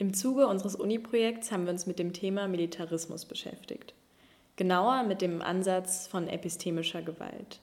Im Zuge unseres Uni-Projekts haben wir uns mit dem Thema Militarismus beschäftigt. Genauer mit dem Ansatz von epistemischer Gewalt.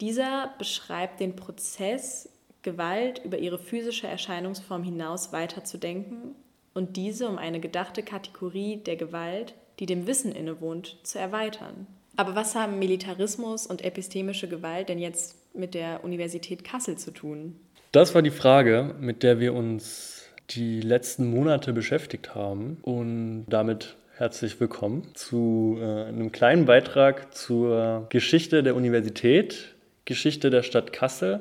Dieser beschreibt den Prozess, Gewalt über ihre physische Erscheinungsform hinaus weiterzudenken und diese um eine gedachte Kategorie der Gewalt, die dem Wissen innewohnt, zu erweitern. Aber was haben Militarismus und epistemische Gewalt denn jetzt mit der Universität Kassel zu tun? Das war die Frage, mit der wir uns die letzten Monate beschäftigt haben. Und damit herzlich willkommen zu äh, einem kleinen Beitrag zur Geschichte der Universität, Geschichte der Stadt Kassel,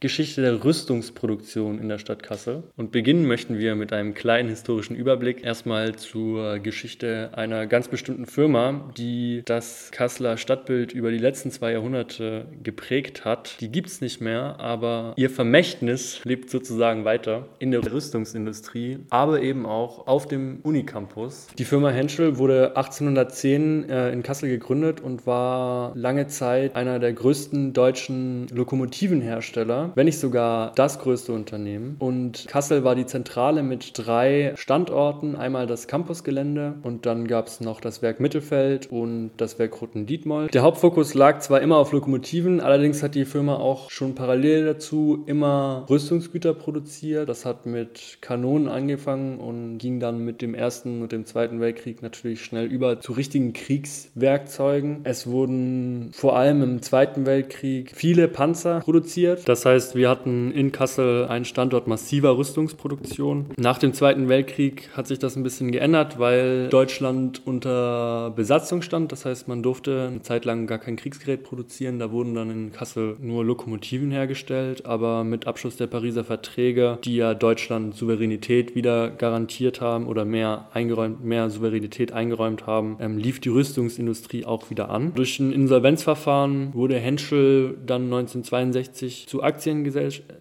Geschichte der Rüstungsproduktion in der Stadt Kassel. Und beginnen möchten wir mit einem kleinen historischen Überblick. Erstmal zur Geschichte einer ganz bestimmten Firma, die das Kasseler Stadtbild über die letzten zwei Jahrhunderte geprägt hat. Die gibt es nicht mehr, aber ihr Vermächtnis lebt sozusagen weiter in der Rüstungsindustrie, aber eben auch auf dem Unicampus. Die Firma Henschel wurde 1810 äh, in Kassel gegründet und war lange Zeit einer der größten deutschen Lokomotivenhersteller wenn nicht sogar das größte Unternehmen. Und Kassel war die Zentrale mit drei Standorten. Einmal das Campusgelände und dann gab es noch das Werk Mittelfeld und das Werk Rotten-Dietmold. Der Hauptfokus lag zwar immer auf Lokomotiven, allerdings hat die Firma auch schon parallel dazu immer Rüstungsgüter produziert. Das hat mit Kanonen angefangen und ging dann mit dem Ersten und dem Zweiten Weltkrieg natürlich schnell über zu richtigen Kriegswerkzeugen. Es wurden vor allem im Zweiten Weltkrieg viele Panzer produziert. Das heißt, heißt, wir hatten in Kassel einen Standort massiver Rüstungsproduktion. Nach dem Zweiten Weltkrieg hat sich das ein bisschen geändert, weil Deutschland unter Besatzung stand. Das heißt, man durfte eine Zeit lang gar kein Kriegsgerät produzieren. Da wurden dann in Kassel nur Lokomotiven hergestellt. Aber mit Abschluss der Pariser Verträge, die ja Deutschland Souveränität wieder garantiert haben oder mehr eingeräumt, mehr Souveränität eingeräumt haben, ähm, lief die Rüstungsindustrie auch wieder an. Durch ein Insolvenzverfahren wurde Henschel dann 1962 zu Aktien Aktiengesellschaft,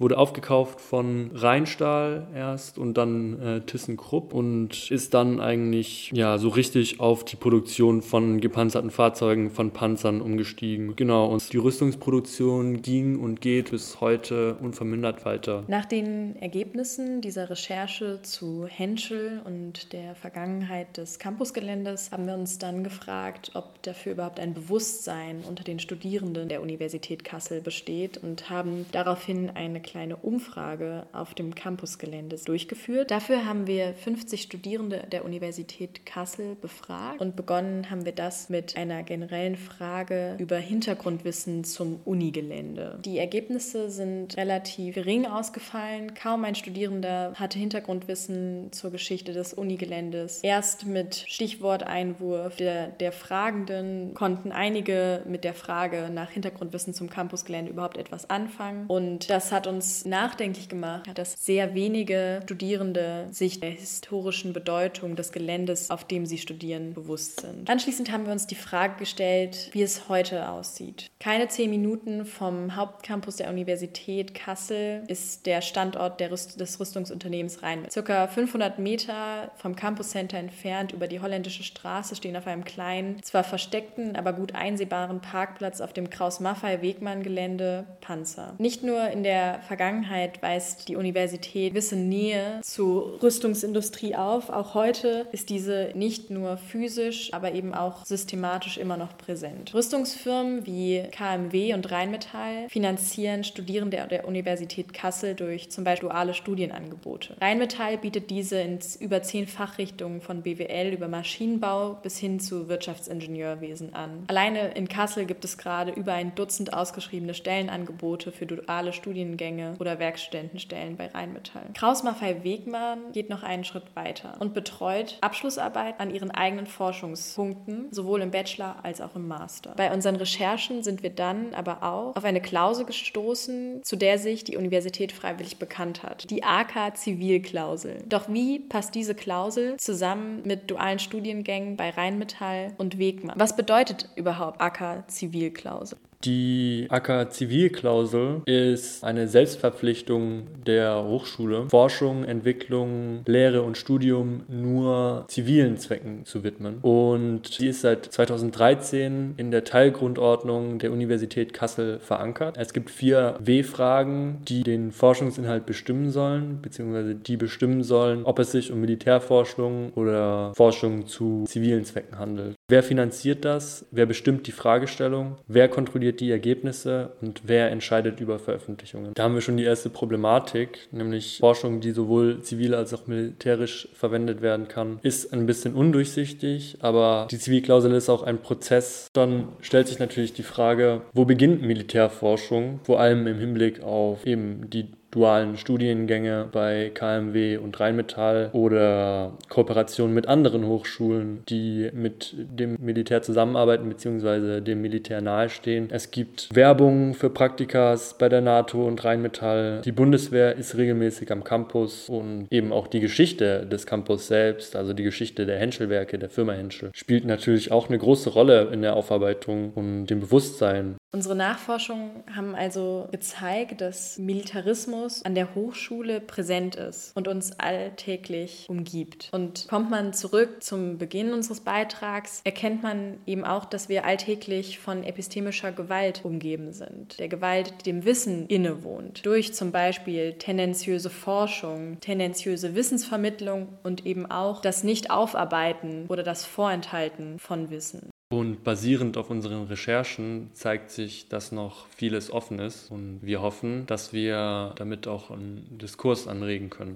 wurde aufgekauft von Rheinstahl erst und dann äh, ThyssenKrupp und ist dann eigentlich ja so richtig auf die Produktion von gepanzerten Fahrzeugen, von Panzern umgestiegen. Genau, und die Rüstungsproduktion ging und geht bis heute unvermindert weiter. Nach den Ergebnissen dieser Recherche zu Henschel und der Vergangenheit des Campusgeländes haben wir uns dann gefragt, ob dafür überhaupt ein Bewusstsein unter den Studierenden der Universität Kassel besteht und haben daraufhin eine kleine Umfrage auf dem Campusgelände durchgeführt. Dafür haben wir 50 Studierende der Universität Kassel befragt und begonnen haben wir das mit einer generellen Frage über Hintergrundwissen zum Unigelände. Die Ergebnisse sind relativ gering ausgefallen. Kaum ein Studierender hatte Hintergrundwissen zur Geschichte des Unigeländes. Erst mit Stichworteinwurf der, der Fragenden konnten einige mit der Frage nach Hintergrundwissen zum Campusgelände überhaupt etwas anfangen. Und das hat uns nachdenklich gemacht, dass sehr wenige Studierende sich der historischen Bedeutung des Geländes, auf dem sie studieren, bewusst sind. Anschließend haben wir uns die Frage gestellt, wie es heute aussieht. Keine zehn Minuten vom Hauptcampus der Universität Kassel ist der Standort der Rüst des Rüstungsunternehmens Rhein. Circa 500 Meter vom Campus Center entfernt über die holländische Straße stehen auf einem kleinen, zwar versteckten, aber gut einsehbaren Parkplatz auf dem Kraus-Maffei-Wegmann-Gelände Panzer. Panzer. Nicht nur in der Vergangenheit weist die Universität gewisse Nähe zur Rüstungsindustrie auf, auch heute ist diese nicht nur physisch, aber eben auch systematisch immer noch präsent. Rüstungsfirmen wie KMW und Rheinmetall finanzieren Studierende der Universität Kassel durch zum Beispiel duale Studienangebote. Rheinmetall bietet diese in über zehn Fachrichtungen von BWL über Maschinenbau bis hin zu Wirtschaftsingenieurwesen an. Alleine in Kassel gibt es gerade über ein Dutzend ausgeschriebene Stellenangebote Angebote für duale Studiengänge oder Werkstudentenstellen bei Rheinmetall. Kraus Maffei Wegmann geht noch einen Schritt weiter und betreut Abschlussarbeit an ihren eigenen Forschungspunkten, sowohl im Bachelor als auch im Master. Bei unseren Recherchen sind wir dann aber auch auf eine Klausel gestoßen, zu der sich die Universität freiwillig bekannt hat. Die AK Zivilklausel. Doch wie passt diese Klausel zusammen mit dualen Studiengängen bei Rheinmetall und Wegmann? Was bedeutet überhaupt AK Zivilklausel? Die AK-Zivilklausel ist eine Selbstverpflichtung der Hochschule, Forschung, Entwicklung, Lehre und Studium nur zivilen Zwecken zu widmen. Und sie ist seit 2013 in der Teilgrundordnung der Universität Kassel verankert. Es gibt vier W-Fragen, die den Forschungsinhalt bestimmen sollen, beziehungsweise die bestimmen sollen, ob es sich um Militärforschung oder Forschung zu zivilen Zwecken handelt. Wer finanziert das? Wer bestimmt die Fragestellung? Wer kontrolliert die Ergebnisse? Und wer entscheidet über Veröffentlichungen? Da haben wir schon die erste Problematik, nämlich Forschung, die sowohl zivil als auch militärisch verwendet werden kann, ist ein bisschen undurchsichtig, aber die Zivilklausel ist auch ein Prozess. Dann stellt sich natürlich die Frage, wo beginnt Militärforschung? Vor allem im Hinblick auf eben die dualen Studiengänge bei KMW und Rheinmetall oder Kooperationen mit anderen Hochschulen, die mit dem Militär zusammenarbeiten bzw. dem Militär nahestehen. Es gibt Werbung für Praktikas bei der NATO und Rheinmetall. Die Bundeswehr ist regelmäßig am Campus und eben auch die Geschichte des Campus selbst, also die Geschichte der Henschelwerke, der Firma Henschel, spielt natürlich auch eine große Rolle in der Aufarbeitung und dem Bewusstsein Unsere Nachforschungen haben also gezeigt, dass Militarismus an der Hochschule präsent ist und uns alltäglich umgibt. Und kommt man zurück zum Beginn unseres Beitrags, erkennt man eben auch, dass wir alltäglich von epistemischer Gewalt umgeben sind. Der Gewalt, die dem Wissen innewohnt. Durch zum Beispiel tendenziöse Forschung, tendenziöse Wissensvermittlung und eben auch das Nicht-Aufarbeiten oder das Vorenthalten von Wissen. Und basierend auf unseren Recherchen zeigt sich, dass noch vieles offen ist. Und wir hoffen, dass wir damit auch einen Diskurs anregen können.